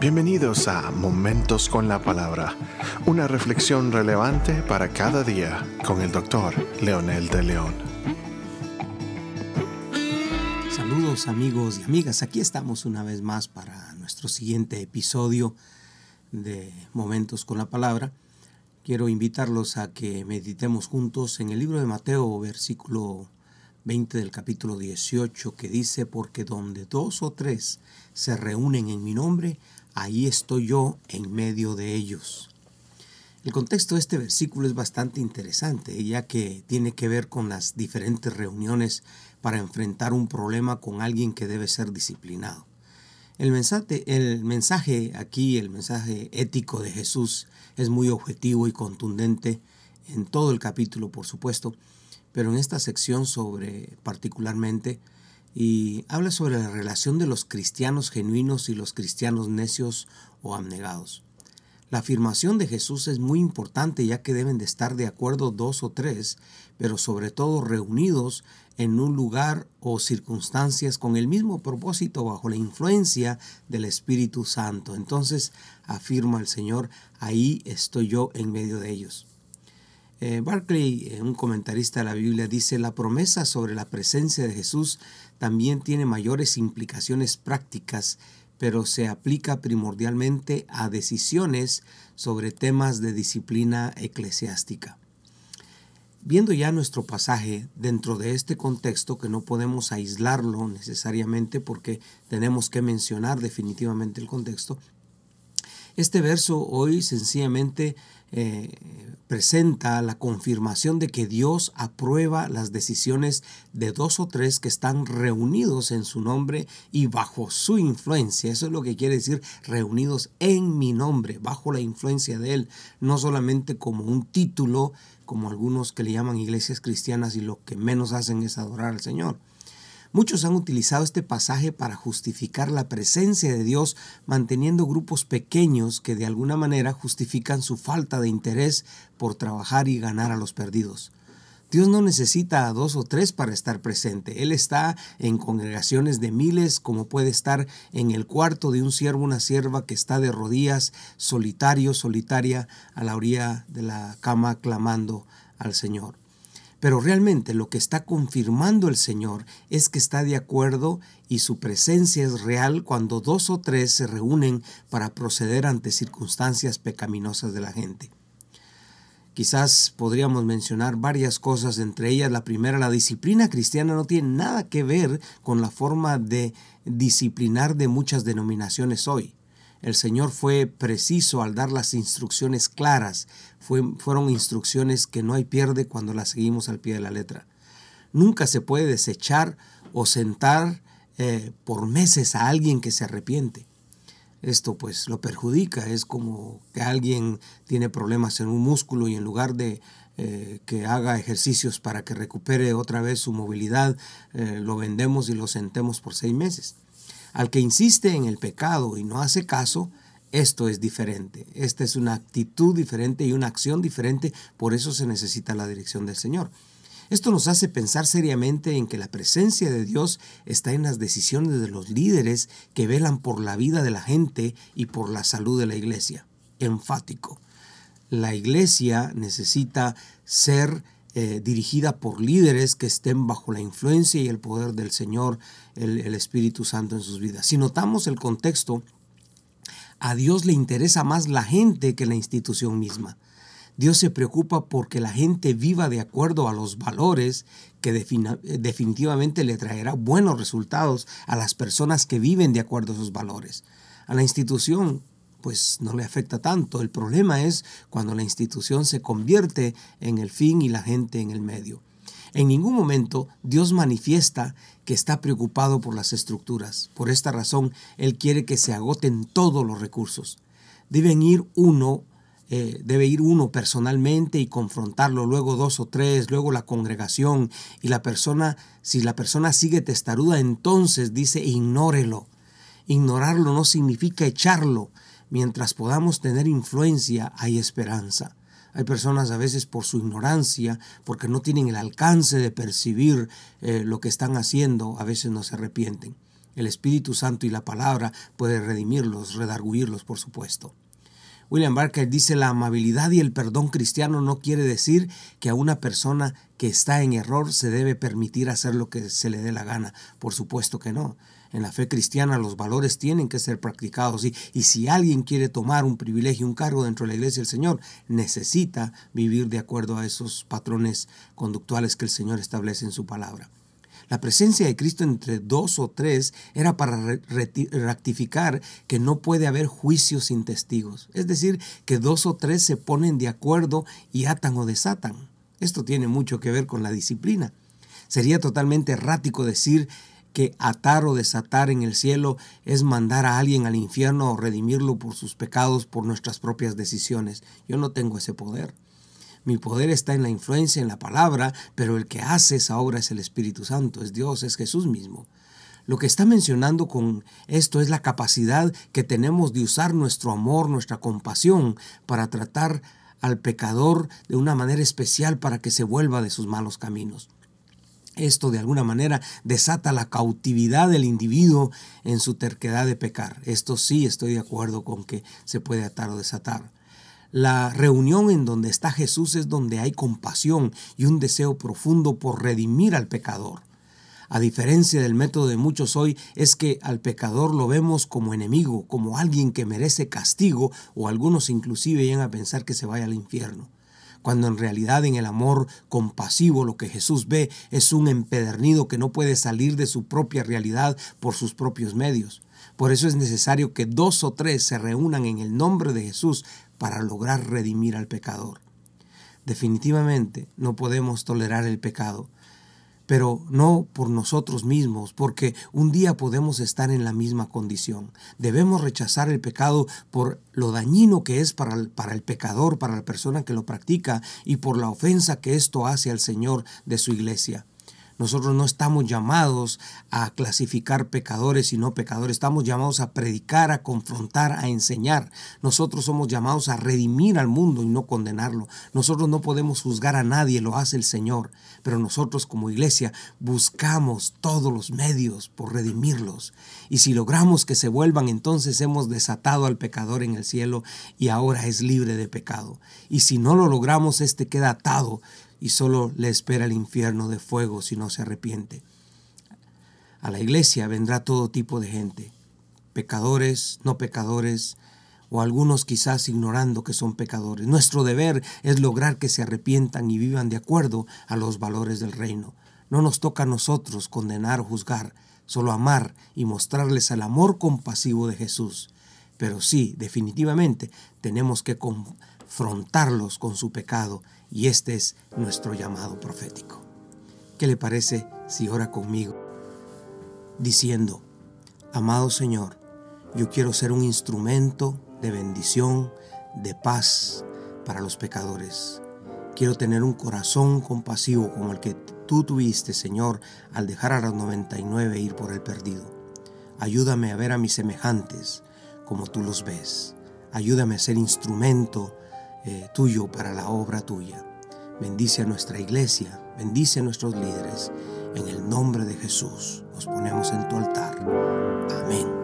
Bienvenidos a Momentos con la Palabra, una reflexión relevante para cada día con el doctor Leonel de León. Saludos amigos y amigas, aquí estamos una vez más para nuestro siguiente episodio de Momentos con la Palabra. Quiero invitarlos a que meditemos juntos en el libro de Mateo, versículo 20 del capítulo 18, que dice, porque donde dos o tres se reúnen en mi nombre, ahí estoy yo en medio de ellos. El contexto de este versículo es bastante interesante, ya que tiene que ver con las diferentes reuniones para enfrentar un problema con alguien que debe ser disciplinado. El mensaje, el mensaje aquí, el mensaje ético de Jesús, es muy objetivo y contundente en todo el capítulo, por supuesto, pero en esta sección sobre particularmente y habla sobre la relación de los cristianos genuinos y los cristianos necios o abnegados. La afirmación de Jesús es muy importante ya que deben de estar de acuerdo dos o tres, pero sobre todo reunidos en un lugar o circunstancias con el mismo propósito bajo la influencia del Espíritu Santo. Entonces afirma el Señor, ahí estoy yo en medio de ellos. Eh, Barclay, eh, un comentarista de la Biblia, dice, la promesa sobre la presencia de Jesús también tiene mayores implicaciones prácticas, pero se aplica primordialmente a decisiones sobre temas de disciplina eclesiástica. Viendo ya nuestro pasaje dentro de este contexto, que no podemos aislarlo necesariamente porque tenemos que mencionar definitivamente el contexto, este verso hoy sencillamente eh, presenta la confirmación de que Dios aprueba las decisiones de dos o tres que están reunidos en su nombre y bajo su influencia. Eso es lo que quiere decir reunidos en mi nombre, bajo la influencia de Él, no solamente como un título, como algunos que le llaman iglesias cristianas y lo que menos hacen es adorar al Señor. Muchos han utilizado este pasaje para justificar la presencia de Dios manteniendo grupos pequeños que de alguna manera justifican su falta de interés por trabajar y ganar a los perdidos. Dios no necesita a dos o tres para estar presente. Él está en congregaciones de miles, como puede estar en el cuarto de un siervo, una sierva que está de rodillas, solitario, solitaria, a la orilla de la cama clamando al Señor. Pero realmente lo que está confirmando el Señor es que está de acuerdo y su presencia es real cuando dos o tres se reúnen para proceder ante circunstancias pecaminosas de la gente. Quizás podríamos mencionar varias cosas, entre ellas la primera, la disciplina cristiana no tiene nada que ver con la forma de disciplinar de muchas denominaciones hoy. El Señor fue preciso al dar las instrucciones claras. fueron instrucciones que no hay pierde cuando las seguimos al pie de la letra. Nunca se puede desechar o sentar eh, por meses a alguien que se arrepiente. Esto pues lo perjudica. Es como que alguien tiene problemas en un músculo y en lugar de eh, que haga ejercicios para que recupere otra vez su movilidad, eh, lo vendemos y lo sentemos por seis meses. Al que insiste en el pecado y no hace caso, esto es diferente. Esta es una actitud diferente y una acción diferente, por eso se necesita la dirección del Señor. Esto nos hace pensar seriamente en que la presencia de Dios está en las decisiones de los líderes que velan por la vida de la gente y por la salud de la iglesia. Enfático. La iglesia necesita ser eh, dirigida por líderes que estén bajo la influencia y el poder del Señor, el, el Espíritu Santo en sus vidas. Si notamos el contexto, a Dios le interesa más la gente que la institución misma. Dios se preocupa porque la gente viva de acuerdo a los valores que definitivamente le traerá buenos resultados a las personas que viven de acuerdo a esos valores. A la institución pues no le afecta tanto. El problema es cuando la institución se convierte en el fin y la gente en el medio. En ningún momento Dios manifiesta que está preocupado por las estructuras. Por esta razón, Él quiere que se agoten todos los recursos. Deben ir uno, eh, debe ir uno personalmente y confrontarlo, luego dos o tres, luego la congregación. Y la persona, si la persona sigue testaruda, entonces dice ignórelo. Ignorarlo no significa echarlo, mientras podamos tener influencia, hay esperanza. Hay personas a veces por su ignorancia, porque no tienen el alcance de percibir eh, lo que están haciendo, a veces no se arrepienten. El Espíritu Santo y la palabra puede redimirlos, redarguirlos, por supuesto. William Barker dice la amabilidad y el perdón cristiano no quiere decir que a una persona que está en error se debe permitir hacer lo que se le dé la gana. Por supuesto que no. En la fe cristiana los valores tienen que ser practicados y, y si alguien quiere tomar un privilegio, un cargo dentro de la iglesia del Señor, necesita vivir de acuerdo a esos patrones conductuales que el Señor establece en su palabra. La presencia de Cristo entre dos o tres era para rectificar que no puede haber juicio sin testigos. Es decir, que dos o tres se ponen de acuerdo y atan o desatan. Esto tiene mucho que ver con la disciplina. Sería totalmente errático decir que atar o desatar en el cielo es mandar a alguien al infierno o redimirlo por sus pecados por nuestras propias decisiones. Yo no tengo ese poder. Mi poder está en la influencia, en la palabra, pero el que hace esa obra es el Espíritu Santo, es Dios, es Jesús mismo. Lo que está mencionando con esto es la capacidad que tenemos de usar nuestro amor, nuestra compasión, para tratar al pecador de una manera especial para que se vuelva de sus malos caminos. Esto de alguna manera desata la cautividad del individuo en su terquedad de pecar. Esto sí estoy de acuerdo con que se puede atar o desatar. La reunión en donde está Jesús es donde hay compasión y un deseo profundo por redimir al pecador. A diferencia del método de muchos hoy, es que al pecador lo vemos como enemigo, como alguien que merece castigo o algunos inclusive llegan a pensar que se vaya al infierno cuando en realidad en el amor compasivo lo que Jesús ve es un empedernido que no puede salir de su propia realidad por sus propios medios. Por eso es necesario que dos o tres se reúnan en el nombre de Jesús para lograr redimir al pecador. Definitivamente no podemos tolerar el pecado, pero no por nosotros mismos, porque un día podemos estar en la misma condición. Debemos rechazar el pecado por lo dañino que es para el, pecador, para la persona que lo practica, y por la ofensa que esto hace al Señor de su iglesia. Nosotros no estamos llamados a clasificar pecadores y no pecadores, estamos llamados a predicar, a confrontar, a enseñar. Nosotros somos llamados a redimir al mundo y no condenarlo. Nosotros no podemos juzgar a nadie, lo hace el Señor, pero nosotros como iglesia buscamos todos los medios por redimirlos. Y si logramos que se vuelvan, entonces hemos desatado al pecador en el cielo y ahora es libre de pecado. Y si no lo logramos, éste queda atado y solo le espera el infierno de fuego si no se arrepiente. A la iglesia vendrá todo tipo de gente, pecadores, no pecadores, o algunos quizás ignorando que son pecadores. Nuestro deber es lograr que se arrepientan y vivan de acuerdo a los valores del reino. No nos toca a nosotros condenar o juzgar, solo amar y mostrarles el amor compasivo de Jesús. Pero sí, definitivamente, tenemos que confrontarlos con su pecado y este es nuestro llamado profético. ¿Qué le parece si ora conmigo? Diciendo, amado Señor, yo quiero ser un instrumento de bendición, de paz para los pecadores. Quiero tener un corazón compasivo como el que tú tuviste, Señor, al dejar a los 99 ir por el perdido. Ayúdame a ver a mis semejantes como tú los ves. Ayúdame a ser instrumento eh, tuyo para la obra tuya. Bendice a nuestra iglesia, bendice a nuestros líderes. En el nombre de Jesús nos ponemos en tu altar. Amén.